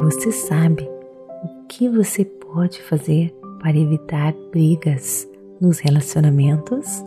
Você sabe o que você pode fazer para evitar brigas nos relacionamentos?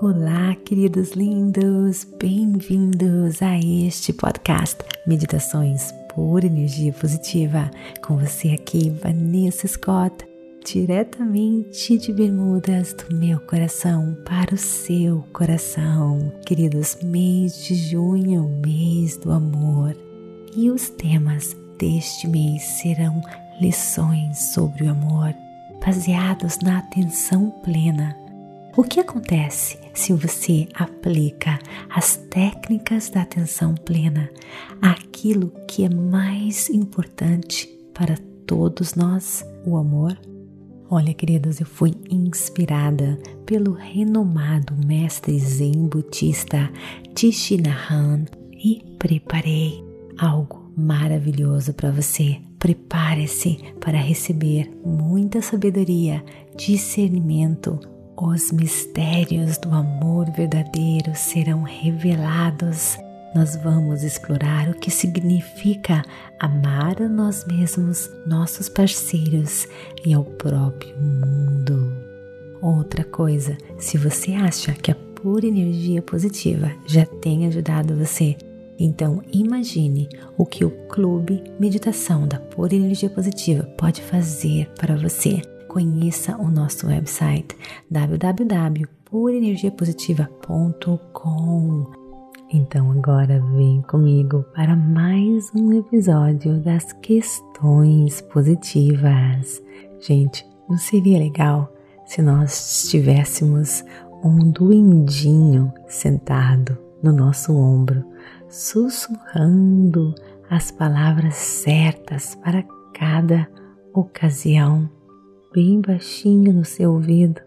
Olá, queridos lindos, bem-vindos a este podcast Meditações por Energia Positiva. Com você aqui, Vanessa Scott, diretamente de Bermudas do meu coração para o seu coração. Queridos, mês de junho, mês do amor. E os temas deste mês serão lições sobre o amor, baseados na atenção plena o que acontece se você aplica as técnicas da atenção plena àquilo que é mais importante para todos nós, o amor? Olha, queridos, eu fui inspirada pelo renomado mestre zen budista Tishinahan e preparei algo maravilhoso para você. Prepare-se para receber muita sabedoria, discernimento, os mistérios do amor verdadeiro serão revelados. Nós vamos explorar o que significa amar a nós mesmos, nossos parceiros e ao próprio mundo. Outra coisa, se você acha que a pura energia positiva já tem ajudado você, então imagine o que o Clube Meditação da Pura Energia Positiva pode fazer para você conheça o nosso website www.purenergiapositiva.com. Então agora vem comigo para mais um episódio das questões positivas. Gente, não seria legal se nós tivéssemos um duendinho sentado no nosso ombro, sussurrando as palavras certas para cada ocasião bem baixinho no seu ouvido.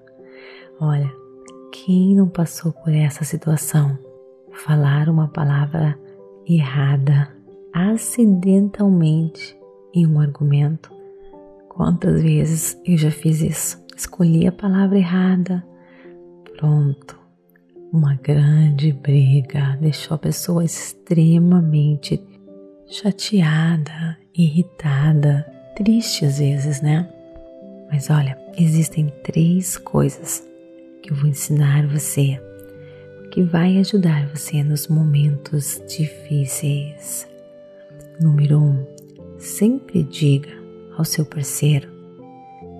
Olha, quem não passou por essa situação? Falar uma palavra errada acidentalmente em um argumento. Quantas vezes eu já fiz isso? Escolhi a palavra errada. Pronto. Uma grande briga deixou a pessoa extremamente chateada, irritada, triste às vezes, né? Mas olha, existem três coisas que eu vou ensinar você que vai ajudar você nos momentos difíceis. Número um, sempre diga ao seu parceiro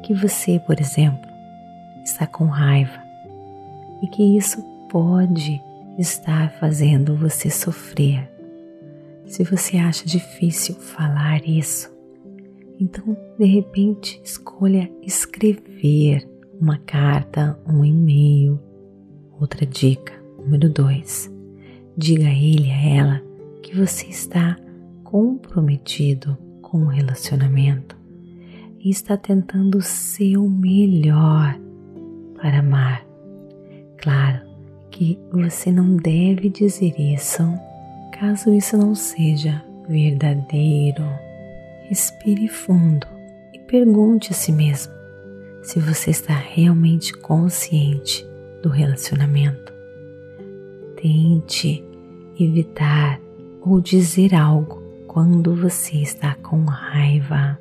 que você, por exemplo, está com raiva e que isso pode estar fazendo você sofrer. Se você acha difícil falar isso, então, de repente, escolha escrever uma carta, um e-mail. Outra dica, número 2. Diga a ele, a ela, que você está comprometido com o relacionamento e está tentando o seu melhor para amar. Claro que você não deve dizer isso caso isso não seja verdadeiro respire fundo e pergunte a si mesmo se você está realmente consciente do relacionamento. Tente evitar ou dizer algo quando você está com raiva.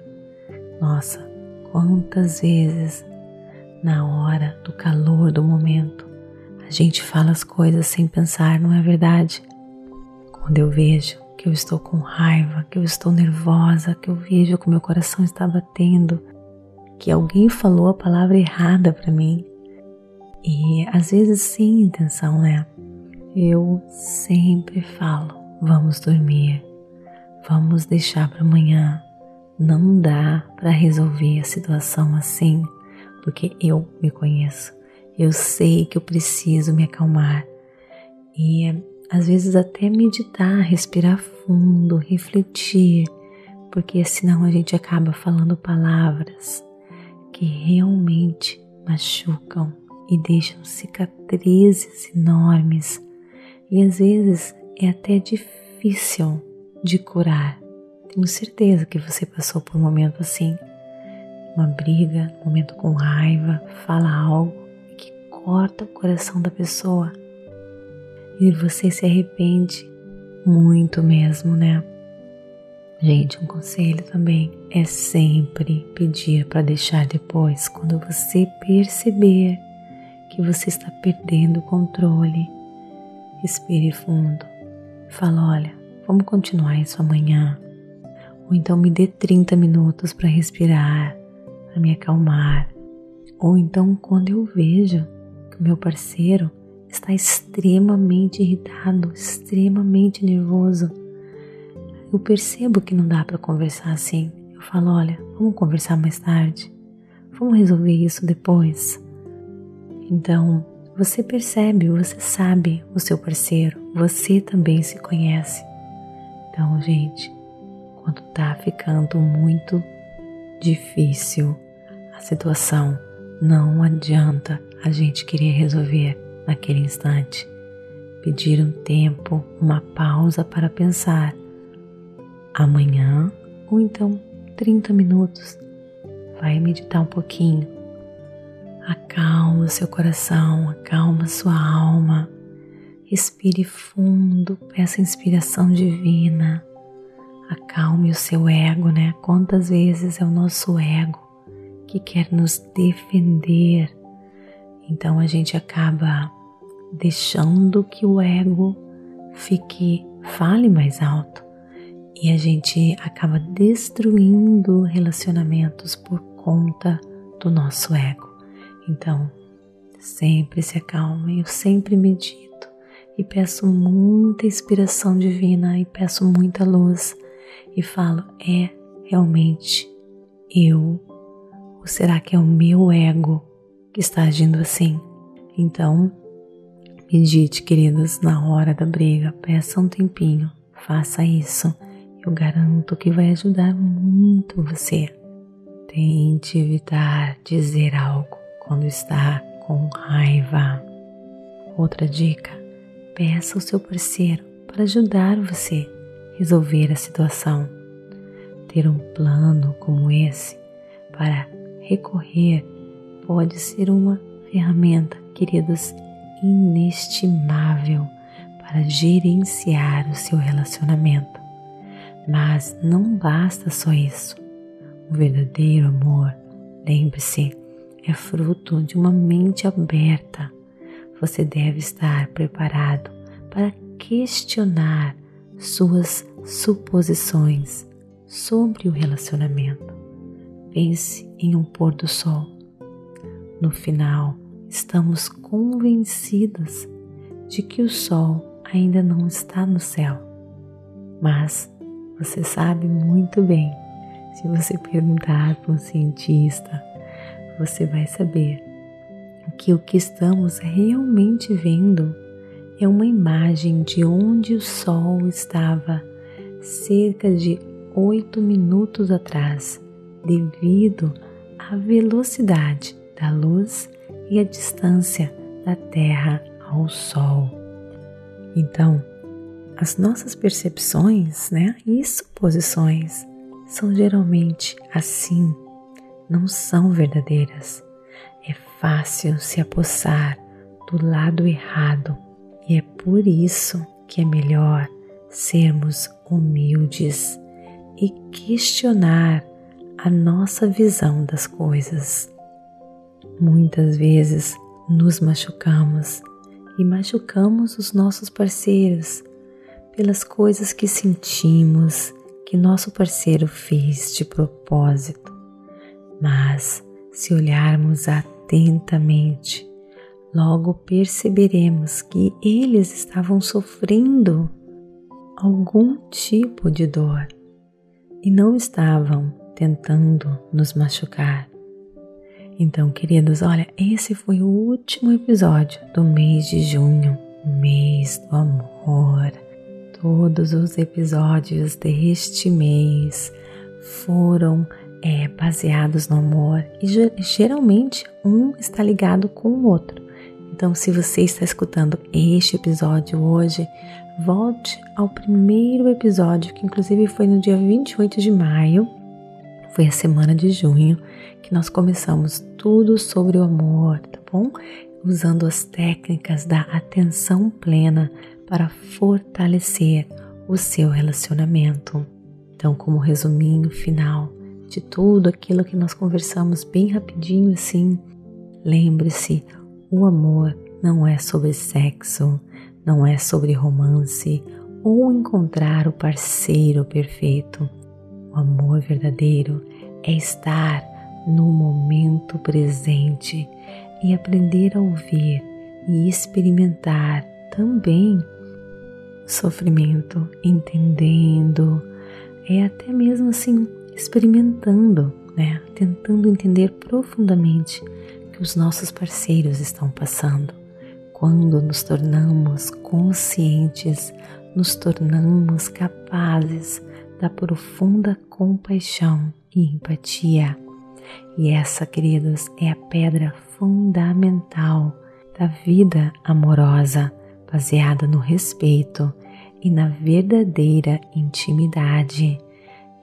Nossa, quantas vezes na hora do calor do momento a gente fala as coisas sem pensar, não é verdade? Quando eu vejo que eu estou com raiva, que eu estou nervosa, que eu vejo que o meu coração está batendo, que alguém falou a palavra errada para mim. E às vezes sem intenção, né? Eu sempre falo: vamos dormir, vamos deixar para amanhã. Não dá para resolver a situação assim, porque eu me conheço. Eu sei que eu preciso me acalmar. E às vezes até meditar, respirar fundo, refletir, porque senão a gente acaba falando palavras que realmente machucam e deixam cicatrizes enormes e às vezes é até difícil de curar. Tenho certeza que você passou por um momento assim. uma briga, um momento com raiva, fala algo que corta o coração da pessoa e você se arrepende muito mesmo, né? Gente, um conselho também é sempre pedir para deixar depois, quando você perceber que você está perdendo o controle. Respire fundo. Fala, olha, vamos continuar isso amanhã. Ou então me dê 30 minutos para respirar, para me acalmar. Ou então quando eu vejo que o meu parceiro está extremamente irritado, extremamente nervoso, eu percebo que não dá para conversar assim. Eu falo, olha, vamos conversar mais tarde. Vamos resolver isso depois. Então, você percebe, você sabe o seu parceiro, você também se conhece. Então, gente, quando tá ficando muito difícil a situação, não adianta a gente querer resolver naquele instante. Pedir um tempo, uma pausa para pensar. Amanhã, ou então 30 minutos, vai meditar um pouquinho. Acalma seu coração, acalma sua alma. Respire fundo, peça inspiração divina. Acalme o seu ego, né? Quantas vezes é o nosso ego que quer nos defender. Então a gente acaba deixando que o ego fique fale mais alto e a gente acaba destruindo relacionamentos por conta do nosso ego. Então, sempre se acalme, eu sempre medito e peço muita inspiração divina e peço muita luz e falo: é realmente eu? Ou será que é o meu ego que está agindo assim? Então, Medite, queridos, na hora da briga, peça um tempinho, faça isso. Eu garanto que vai ajudar muito você. Tente evitar dizer algo quando está com raiva. Outra dica: peça ao seu parceiro para ajudar você a resolver a situação. Ter um plano como esse para recorrer pode ser uma ferramenta, queridos, inestimável para gerenciar o seu relacionamento. Mas não basta só isso. O verdadeiro amor, lembre-se, é fruto de uma mente aberta. Você deve estar preparado para questionar suas suposições sobre o relacionamento. Pense em um pôr do sol. No final, estamos convencidos de que o sol ainda não está no céu. Mas você sabe muito bem, se você perguntar para um cientista, você vai saber que o que estamos realmente vendo é uma imagem de onde o sol estava cerca de oito minutos atrás, devido à velocidade da luz e a distância da Terra ao Sol. Então, as nossas percepções né, e suposições são geralmente assim, não são verdadeiras. É fácil se apossar do lado errado e é por isso que é melhor sermos humildes e questionar a nossa visão das coisas. Muitas vezes nos machucamos e machucamos os nossos parceiros pelas coisas que sentimos que nosso parceiro fez de propósito. Mas se olharmos atentamente, logo perceberemos que eles estavam sofrendo algum tipo de dor e não estavam tentando nos machucar. Então, queridos, olha, esse foi o último episódio do mês de junho, mês do amor. Todos os episódios deste mês foram é, baseados no amor e geralmente um está ligado com o outro. Então, se você está escutando este episódio hoje, volte ao primeiro episódio, que inclusive foi no dia 28 de maio. foi a semana de junho que nós começamos tudo sobre o amor, tá bom? Usando as técnicas da atenção plena para fortalecer o seu relacionamento. Então, como resuminho final de tudo aquilo que nós conversamos bem rapidinho assim, lembre-se, o amor não é sobre sexo, não é sobre romance ou encontrar o parceiro perfeito. O amor verdadeiro é estar no momento presente e aprender a ouvir e experimentar também sofrimento, entendendo, é até mesmo assim experimentando, né? Tentando entender profundamente que os nossos parceiros estão passando. Quando nos tornamos conscientes, nos tornamos capazes da profunda compaixão e empatia. E essa, queridos, é a pedra fundamental da vida amorosa, baseada no respeito e na verdadeira intimidade.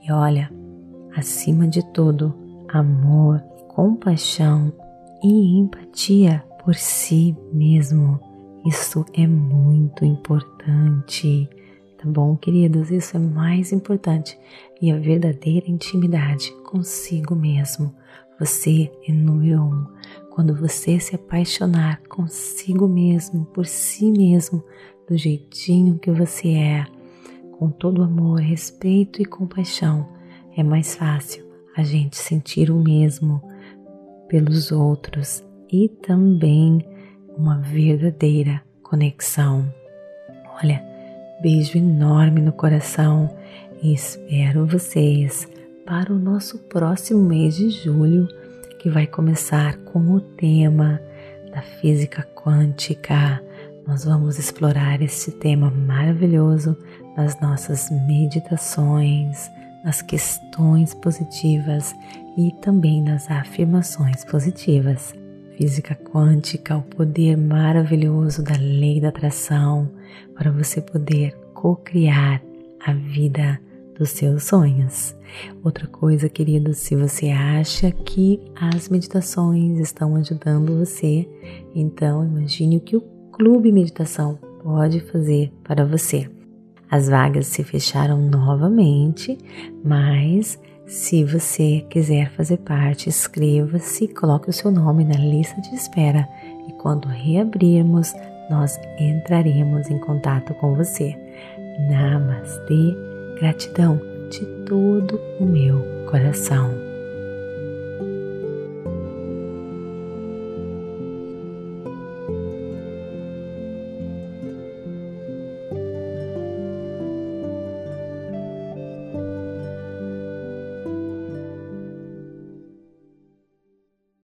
E olha, acima de tudo, amor, compaixão e empatia por si mesmo. Isso é muito importante, tá bom, queridos? Isso é mais importante e a verdadeira intimidade consigo mesmo. Você é número um. Quando você se apaixonar consigo mesmo, por si mesmo, do jeitinho que você é, com todo amor, respeito e compaixão, é mais fácil a gente sentir o mesmo pelos outros e também uma verdadeira conexão. Olha, beijo enorme no coração e espero vocês para o nosso próximo mês de julho, que vai começar com o tema da física quântica. Nós vamos explorar esse tema maravilhoso nas nossas meditações, nas questões positivas e também nas afirmações positivas. Física quântica, o poder maravilhoso da lei da atração para você poder co-criar a vida dos seus sonhos. Outra coisa, querido, se você acha que as meditações estão ajudando você, então imagine o que o Clube Meditação pode fazer para você. As vagas se fecharam novamente, mas se você quiser fazer parte, inscreva-se, coloque o seu nome na lista de espera e quando reabrirmos, nós entraremos em contato com você. Namastê, gratidão de todo o meu coração.